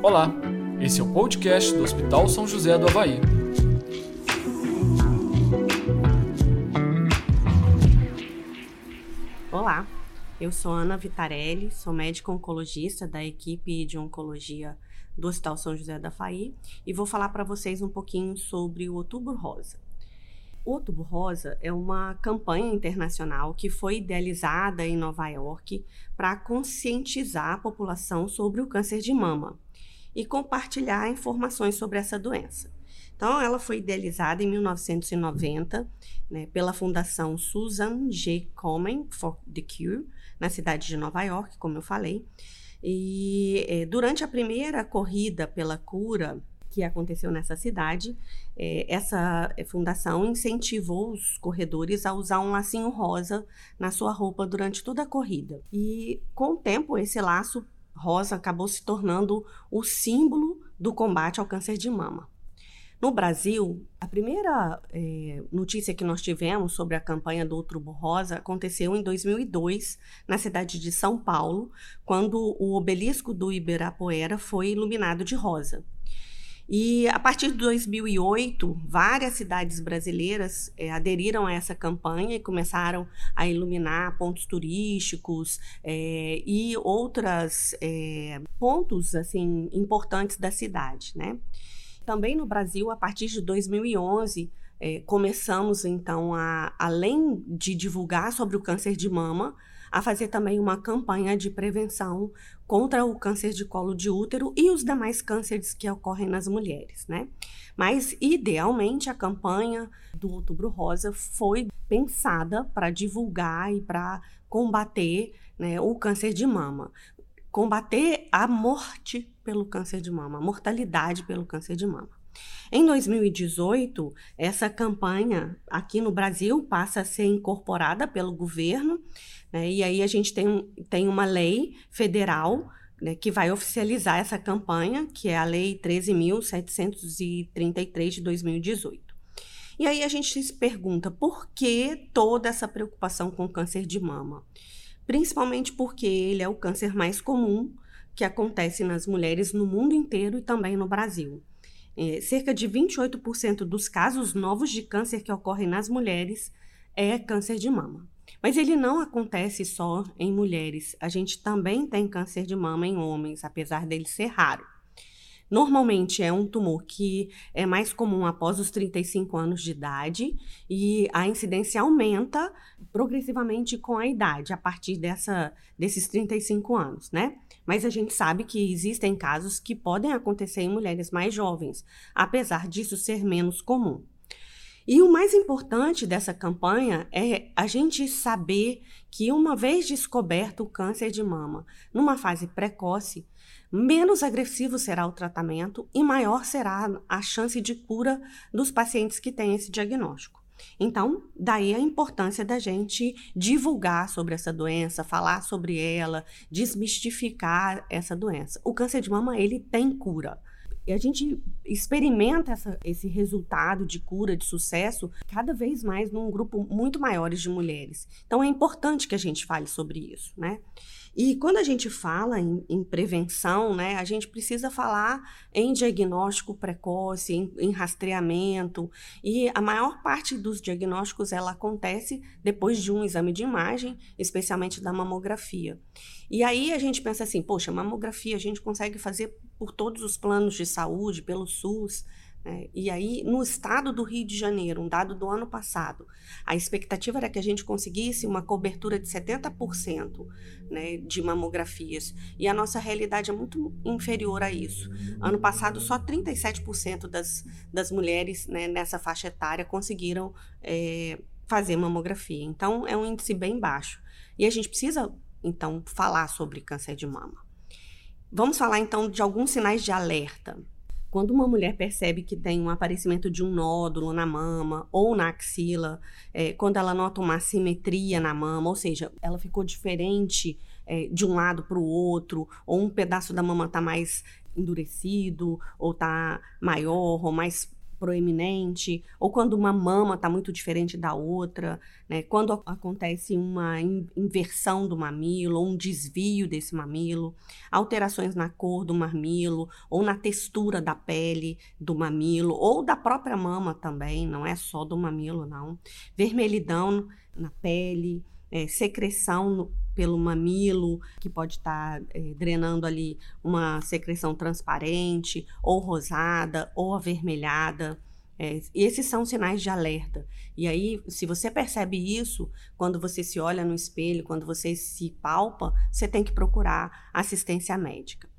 Olá, esse é o podcast do Hospital São José do Havaí. Olá, eu sou Ana Vitarelli, sou médica oncologista da equipe de oncologia do Hospital São José do Havaí e vou falar para vocês um pouquinho sobre o Outubro Rosa. Outubro Rosa é uma campanha internacional que foi idealizada em Nova York para conscientizar a população sobre o câncer de mama e compartilhar informações sobre essa doença. Então, ela foi idealizada em 1990 né, pela Fundação Susan G. Komen for the Cure, na cidade de Nova York, como eu falei. E é, durante a primeira corrida pela cura que aconteceu nessa cidade, é, essa fundação incentivou os corredores a usar um lacinho rosa na sua roupa durante toda a corrida. E com o tempo, esse laço rosa acabou se tornando o símbolo do combate ao câncer de mama. No Brasil, a primeira é, notícia que nós tivemos sobre a campanha do Outubro Rosa aconteceu em 2002, na cidade de São Paulo, quando o obelisco do Ibirapuera foi iluminado de rosa. E a partir de 2008, várias cidades brasileiras é, aderiram a essa campanha e começaram a iluminar pontos turísticos é, e outros é, pontos assim importantes da cidade, né? Também no Brasil, a partir de 2011, começamos então a, além de divulgar sobre o câncer de mama, a fazer também uma campanha de prevenção contra o câncer de colo de útero e os demais cânceres que ocorrem nas mulheres, né? Mas, idealmente, a campanha do Outubro Rosa foi pensada para divulgar e para combater né, o câncer de mama. Combater a morte pelo câncer de mama, a mortalidade pelo câncer de mama. Em 2018, essa campanha aqui no Brasil passa a ser incorporada pelo governo, né, e aí a gente tem, tem uma lei federal né, que vai oficializar essa campanha, que é a Lei 13.733 de 2018. E aí a gente se pergunta por que toda essa preocupação com o câncer de mama? Principalmente porque ele é o câncer mais comum que acontece nas mulheres no mundo inteiro e também no Brasil. É, cerca de 28% dos casos novos de câncer que ocorrem nas mulheres é câncer de mama. Mas ele não acontece só em mulheres. A gente também tem câncer de mama em homens, apesar dele ser raro. Normalmente é um tumor que é mais comum após os 35 anos de idade e a incidência aumenta progressivamente com a idade, a partir dessa, desses 35 anos, né? Mas a gente sabe que existem casos que podem acontecer em mulheres mais jovens, apesar disso ser menos comum. E o mais importante dessa campanha é a gente saber que, uma vez descoberto o câncer de mama numa fase precoce, menos agressivo será o tratamento e maior será a chance de cura dos pacientes que têm esse diagnóstico. Então, daí a importância da gente divulgar sobre essa doença, falar sobre ela, desmistificar essa doença. O câncer de mama, ele tem cura. E a gente experimenta essa, esse resultado de cura, de sucesso, cada vez mais num grupo muito maior de mulheres. Então é importante que a gente fale sobre isso, né? E quando a gente fala em, em, prevenção, né, a gente precisa falar em diagnóstico precoce, em, em, rastreamento, e a maior parte dos diagnósticos ela acontece depois de um exame de imagem, especialmente da mamografia. E aí a gente pensa assim, poxa, mamografia a gente consegue fazer por todos os planos de saúde, pelo SUS, né? E aí, no estado do Rio de Janeiro, um dado do ano passado, a expectativa era que a gente conseguisse uma cobertura de 70% né, de mamografias. E a nossa realidade é muito inferior a isso. Ano passado, só 37% das, das mulheres né, nessa faixa etária conseguiram é, fazer mamografia. Então, é um índice bem baixo. E a gente precisa, então, falar sobre câncer de mama. Vamos falar, então, de alguns sinais de alerta. Quando uma mulher percebe que tem um aparecimento de um nódulo na mama ou na axila, é, quando ela nota uma assimetria na mama, ou seja, ela ficou diferente é, de um lado para o outro, ou um pedaço da mama está mais endurecido, ou está maior, ou mais proeminente, ou quando uma mama está muito diferente da outra, né? quando acontece uma inversão do mamilo, ou um desvio desse mamilo, alterações na cor do mamilo, ou na textura da pele do mamilo, ou da própria mama também, não é só do mamilo, não. Vermelhidão na pele, é, secreção no, pelo mamilo, que pode estar tá, é, drenando ali uma secreção transparente, ou rosada, ou avermelhada. É, esses são sinais de alerta. E aí, se você percebe isso, quando você se olha no espelho, quando você se palpa, você tem que procurar assistência médica.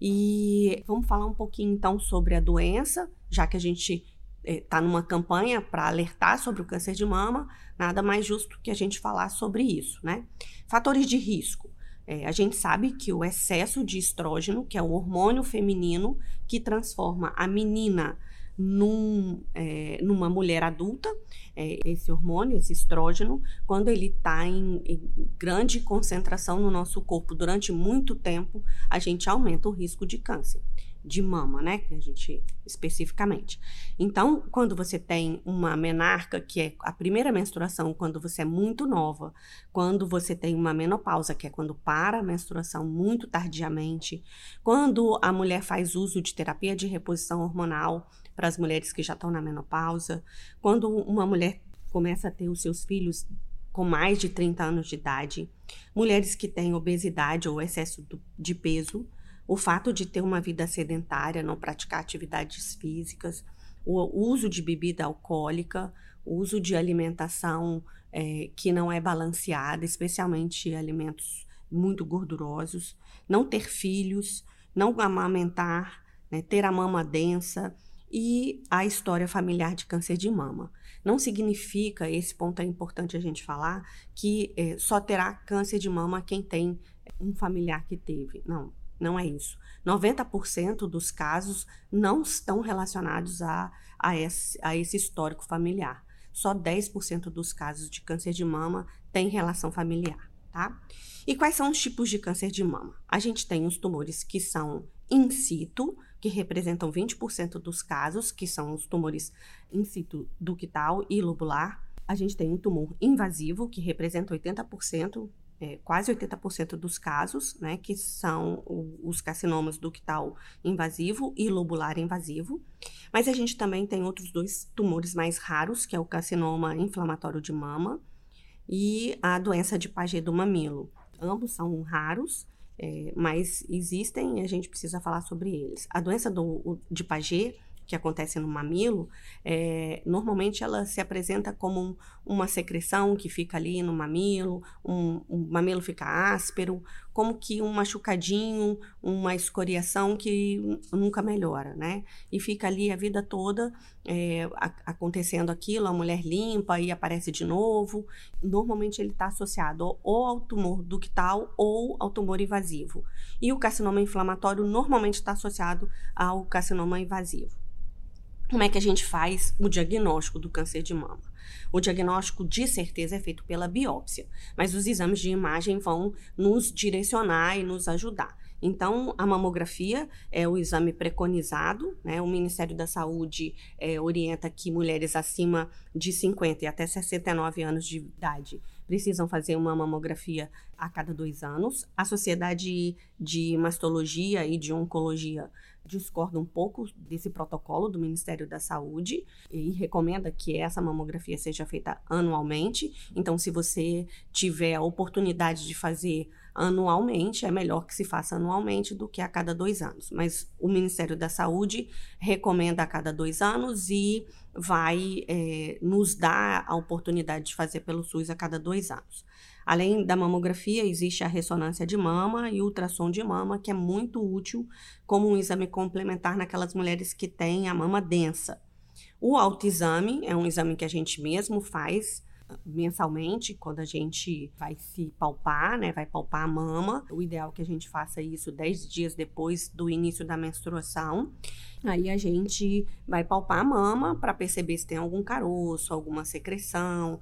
E vamos falar um pouquinho então sobre a doença, já que a gente está é, numa campanha para alertar sobre o câncer de mama, nada mais justo que a gente falar sobre isso, né? Fatores de risco. É, a gente sabe que o excesso de estrógeno, que é o hormônio feminino que transforma a menina num, é, numa mulher adulta, é, esse hormônio, esse estrógeno, quando ele está em, em, grande concentração no nosso corpo durante muito tempo, a gente aumenta o risco de câncer de mama, né? Que a gente especificamente. Então, quando você tem uma menarca, que é a primeira menstruação, quando você é muito nova, quando você tem uma menopausa, que é quando para a menstruação muito tardiamente, quando a mulher faz uso de terapia de reposição hormonal para as mulheres que já estão na menopausa, quando uma mulher começa a ter os seus filhos com mais de 30 anos de idade, mulheres que têm obesidade ou excesso de peso, o fato de ter uma vida sedentária, não praticar atividades físicas, o uso de bebida alcoólica, o uso de alimentação é, que não é balanceada, especialmente alimentos muito gordurosos, não ter filhos, não amamentar, né, ter a mama densa e a história familiar de câncer de mama. Não significa, esse ponto é importante a gente falar, que é, só terá câncer de mama quem tem um familiar que teve. Não, não é isso. 90% dos casos não estão relacionados a, a, esse, a esse histórico familiar. Só 10% dos casos de câncer de mama têm relação familiar, tá? E quais são os tipos de câncer de mama? A gente tem os tumores que são in situ, que representam 20% dos casos, que são os tumores in situ ductal e lobular. A gente tem um tumor invasivo, que representa 80%, é, quase 80% dos casos, né, que são o, os carcinomas ductal invasivo e lobular invasivo. Mas a gente também tem outros dois tumores mais raros, que é o carcinoma inflamatório de mama e a doença de Paget do mamilo. Ambos são raros, é, mas existem e a gente precisa falar sobre eles. A doença do, de Paget que acontece no mamilo, é, normalmente ela se apresenta como um, uma secreção que fica ali no mamilo, um, o mamilo fica áspero, como que um machucadinho, uma escoriação que nunca melhora, né? E fica ali a vida toda é, a, acontecendo aquilo, a mulher limpa e aparece de novo. Normalmente ele está associado ou ao tumor ductal ou ao tumor invasivo. E o carcinoma inflamatório normalmente está associado ao carcinoma invasivo. Como é que a gente faz o diagnóstico do câncer de mama? O diagnóstico de certeza é feito pela biópsia, mas os exames de imagem vão nos direcionar e nos ajudar. Então, a mamografia é o exame preconizado, né? O Ministério da Saúde é, orienta que mulheres acima de 50 e até 69 anos de idade precisam fazer uma mamografia a cada dois anos. A Sociedade de Mastologia e de Oncologia discorda um pouco desse protocolo do Ministério da Saúde e recomenda que essa mamografia seja feita anualmente. Então, se você tiver a oportunidade de fazer anualmente, é melhor que se faça anualmente do que a cada dois anos. Mas o Ministério da Saúde recomenda a cada dois anos e vai é, nos dar a oportunidade de fazer pelo SUS a cada dois anos. Além da mamografia, existe a ressonância de mama e ultrassom de mama, que é muito útil como um exame complementar naquelas mulheres que têm a mama densa. O autoexame é um exame que a gente mesmo faz ah, mensalmente, quando a gente vai se palpar, né, vai palpar a mama. O ideal é que a gente faça isso 10 dias depois do início da menstruação. Aí a gente vai palpar a mama para perceber se tem algum caroço, alguma secreção.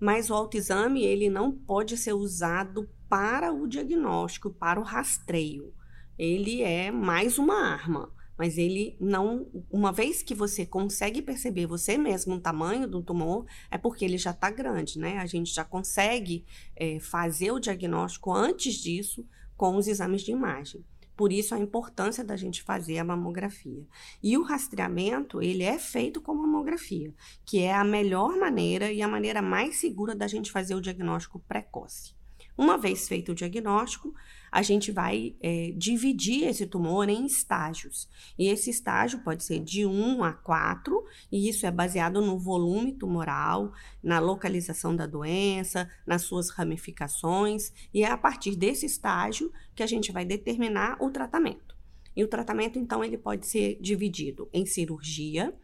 Mas o autoexame, ele não pode ser usado para o diagnóstico, para o rastreio. Ele é mais uma arma. mas ele não, uma vez que você consegue perceber você mesmo o tamanho do tumor, é porque ele já está grande, né? A gente já consegue é, fazer o diagnóstico antes disso com os exames de imagem. Por isso a importância da gente fazer a mamografia. E o rastreamento, ele é feito com mamografia, que é a melhor maneira e a maneira mais segura da gente fazer o diagnóstico precoce. Uma vez feito o diagnóstico, a gente vai é, dividir esse tumor em estágios. E esse estágio pode ser de 1 a 4, e isso é baseado no volume tumoral, na localização da doença, nas suas ramificações, e é a partir desse estágio que a gente vai determinar o tratamento. E o tratamento, então, ele pode ser dividido em cirurgia,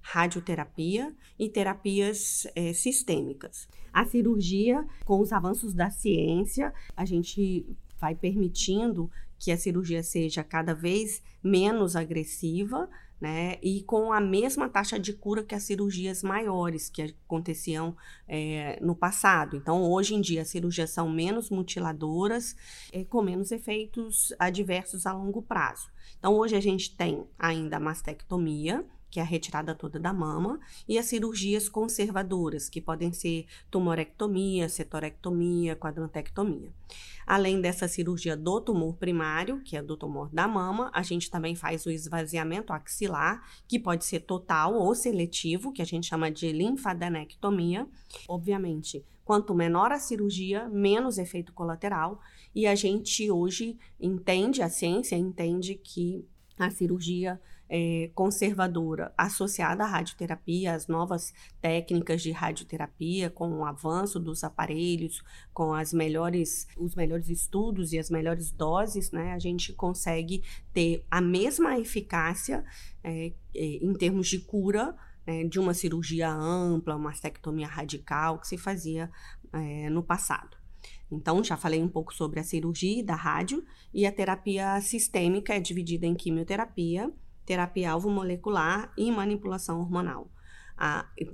radioterapia e terapias é, sistêmicas. A cirurgia, com os avanços da ciência, a gente vai permitindo que a cirurgia seja cada vez menos agressiva, né? E com a mesma taxa de cura que as cirurgias maiores que aconteciam é, no passado. Então, hoje em dia, as cirurgias são menos mutiladoras, é, com menos efeitos adversos a longo prazo. Então, hoje a gente tem ainda a mastectomia, que é a retirada toda da mama, e as cirurgias conservadoras, que podem ser tumorectomia, setorectomia, quadrantectomia. Além dessa cirurgia do tumor primário, que é do tumor da mama, a gente também faz o esvaziamento axilar, que pode ser total ou seletivo, que a gente chama de linfadenectomia. Obviamente, quanto menor a cirurgia, menos efeito colateral, e a gente hoje entende, a ciência entende que a cirurgia é, conservadora associada à radioterapia, às novas técnicas de radioterapia, com o avanço dos aparelhos, com as melhores, os melhores estudos e as melhores doses, né, a gente consegue ter a mesma eficácia é, é em termos de cura né, de uma cirurgia ampla, uma mastectomia radical que se fazia é, no passado. Então, já falei um pouco sobre a cirurgia da rádio e a terapia sistêmica é dividida em quimioterapia, terapia alvo molecular e manipulação hormonal.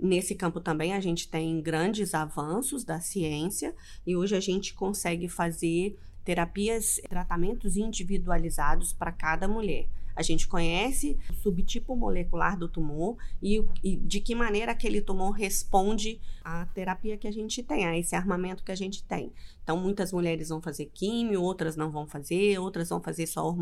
Nesse campo também a gente tem grandes avanços da ciência e hoje a gente consegue fazer terapias, tratamentos individualizados para cada mulher. A gente conhece o subtipo molecular do tumor e, e, de que maneira aquele tumor responde à terapia que a gente tem, a esse armamento que a gente tem. Então, muitas mulheres vão fazer químio, outras não vão fazer, outras vão fazer só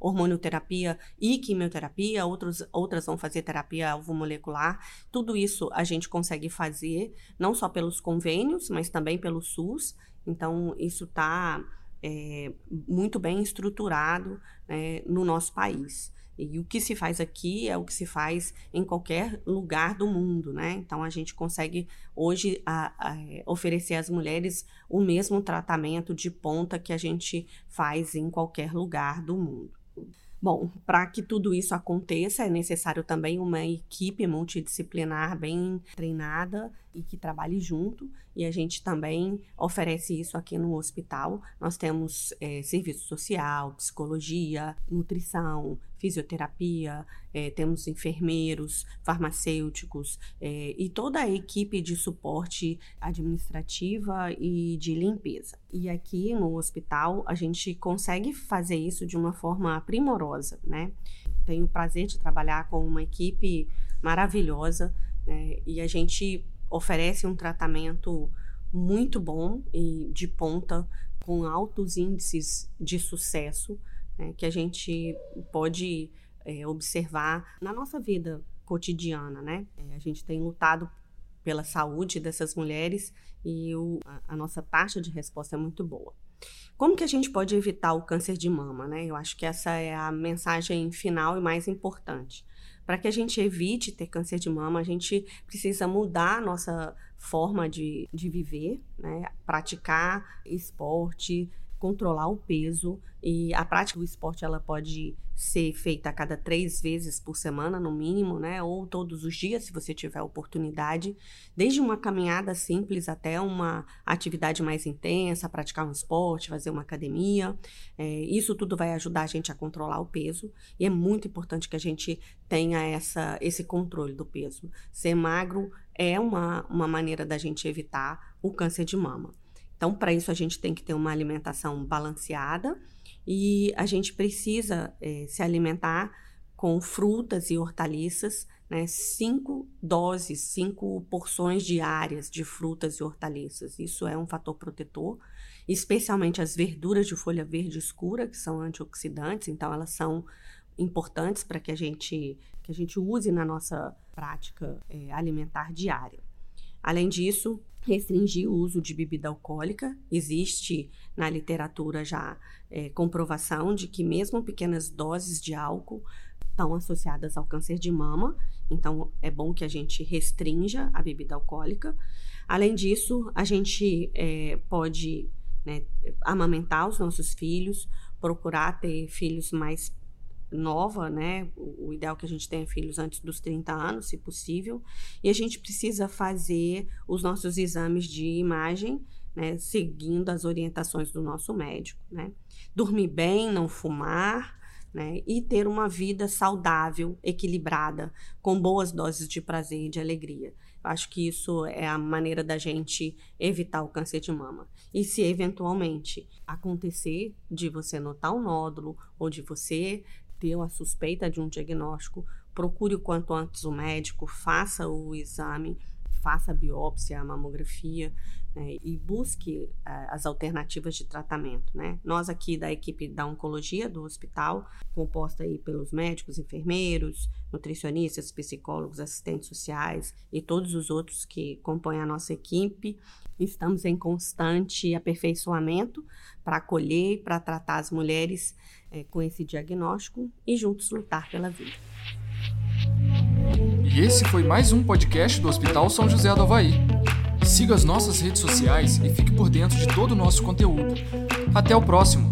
hormonioterapia e quimioterapia, outros, outras vão fazer terapia alvo-molecular. Tudo isso a gente consegue fazer, não só pelos convênios, mas também pelo SUS. Então, isso está é, muito bem estruturado é, no nosso país. E o que se faz aqui é o que se faz em qualquer lugar do mundo, né? Então a gente consegue hoje a, a, oferecer às mulheres o mesmo tratamento de ponta que a gente faz em qualquer lugar do mundo. Bom, para que tudo isso aconteça, é necessário também uma equipe multidisciplinar bem treinada e que trabalhe junto. E a gente também oferece isso aqui no hospital. Nós temos é, serviço social, psicologia, nutrição, fisioterapia, é, temos enfermeiros, farmacêuticos é, e toda a equipe de suporte administrativa e de limpeza. E aqui no hospital a gente consegue fazer isso de uma forma primorosa, né? Tenho o prazer de trabalhar com uma equipe maravilhosa né? e a gente oferece um tratamento muito bom e de ponta, com altos índices de sucesso, né, que a gente pode é, observar na nossa vida cotidiana, né? É, a gente tem lutado pela saúde dessas mulheres e o, a, a, nossa taxa de resposta é muito boa. Como que a gente pode evitar o câncer de mama, né? Eu acho que essa é a mensagem final e mais importante. Para que a gente evite ter câncer de mama, a gente precisa mudar a nossa forma de, de viver, né? praticar esporte, controlar o peso e a prática do esporte ela pode ser feita a cada três vezes por semana no mínimo, né? Ou todos os dias, se você tiver oportunidade, desde uma caminhada simples até uma atividade mais intensa, praticar um esporte, fazer uma academia. É, isso tudo vai ajudar a gente a controlar o peso e é muito importante que a gente tenha essa, esse controle do peso. Ser magro é uma, uma maneira da gente evitar o câncer de mama. Então, para isso, a gente tem que ter uma alimentação balanceada e a gente precisa é, se alimentar com frutas e hortaliças, né, cinco doses, cinco porções diárias de frutas e hortaliças. Isso é um fator protetor, especialmente as verduras de folha verde escura, que são antioxidantes, então elas são importantes para que a gente que a gente use na nossa prática é, alimentar diária. Além disso, restringir o uso de bebida alcoólica. Existe na literatura já é, comprovação de que mesmo pequenas doses de álcool estão associadas ao câncer de mama. Então, é bom que a gente restrinja a bebida alcoólica. Além disso, a gente é, pode né, amamentar os nossos filhos, procurar ter filhos mais nova, né? O, ideal é que a gente tenha filhos antes dos 30 anos, se possível. E a gente precisa fazer os nossos exames de imagem, né? Seguindo as orientações do nosso médico, né? Dormir bem, não fumar, né? E ter uma vida saudável, equilibrada, com boas doses de prazer e de alegria. Eu acho que isso é a maneira da gente evitar o câncer de mama. E se eventualmente acontecer de você notar um nódulo ou de você ter uma suspeita de um diagnóstico, procure o quanto antes o médico, faça o exame, faça a biópsia, a mamografia né, e busque uh, as alternativas de tratamento. Né? Nós aqui da equipe da oncologia do hospital, composta aí pelos médicos, enfermeiros, nutricionistas, psicólogos, assistentes sociais e todos os outros que compõem a nossa equipe, estamos em constante aperfeiçoamento para acolher e para tratar as mulheres é, com esse diagnóstico e juntos lutar pela vida. E esse foi mais um podcast do Hospital São José do Havaí. Siga as nossas redes sociais e fique por dentro de todo o nosso conteúdo. Até o próximo!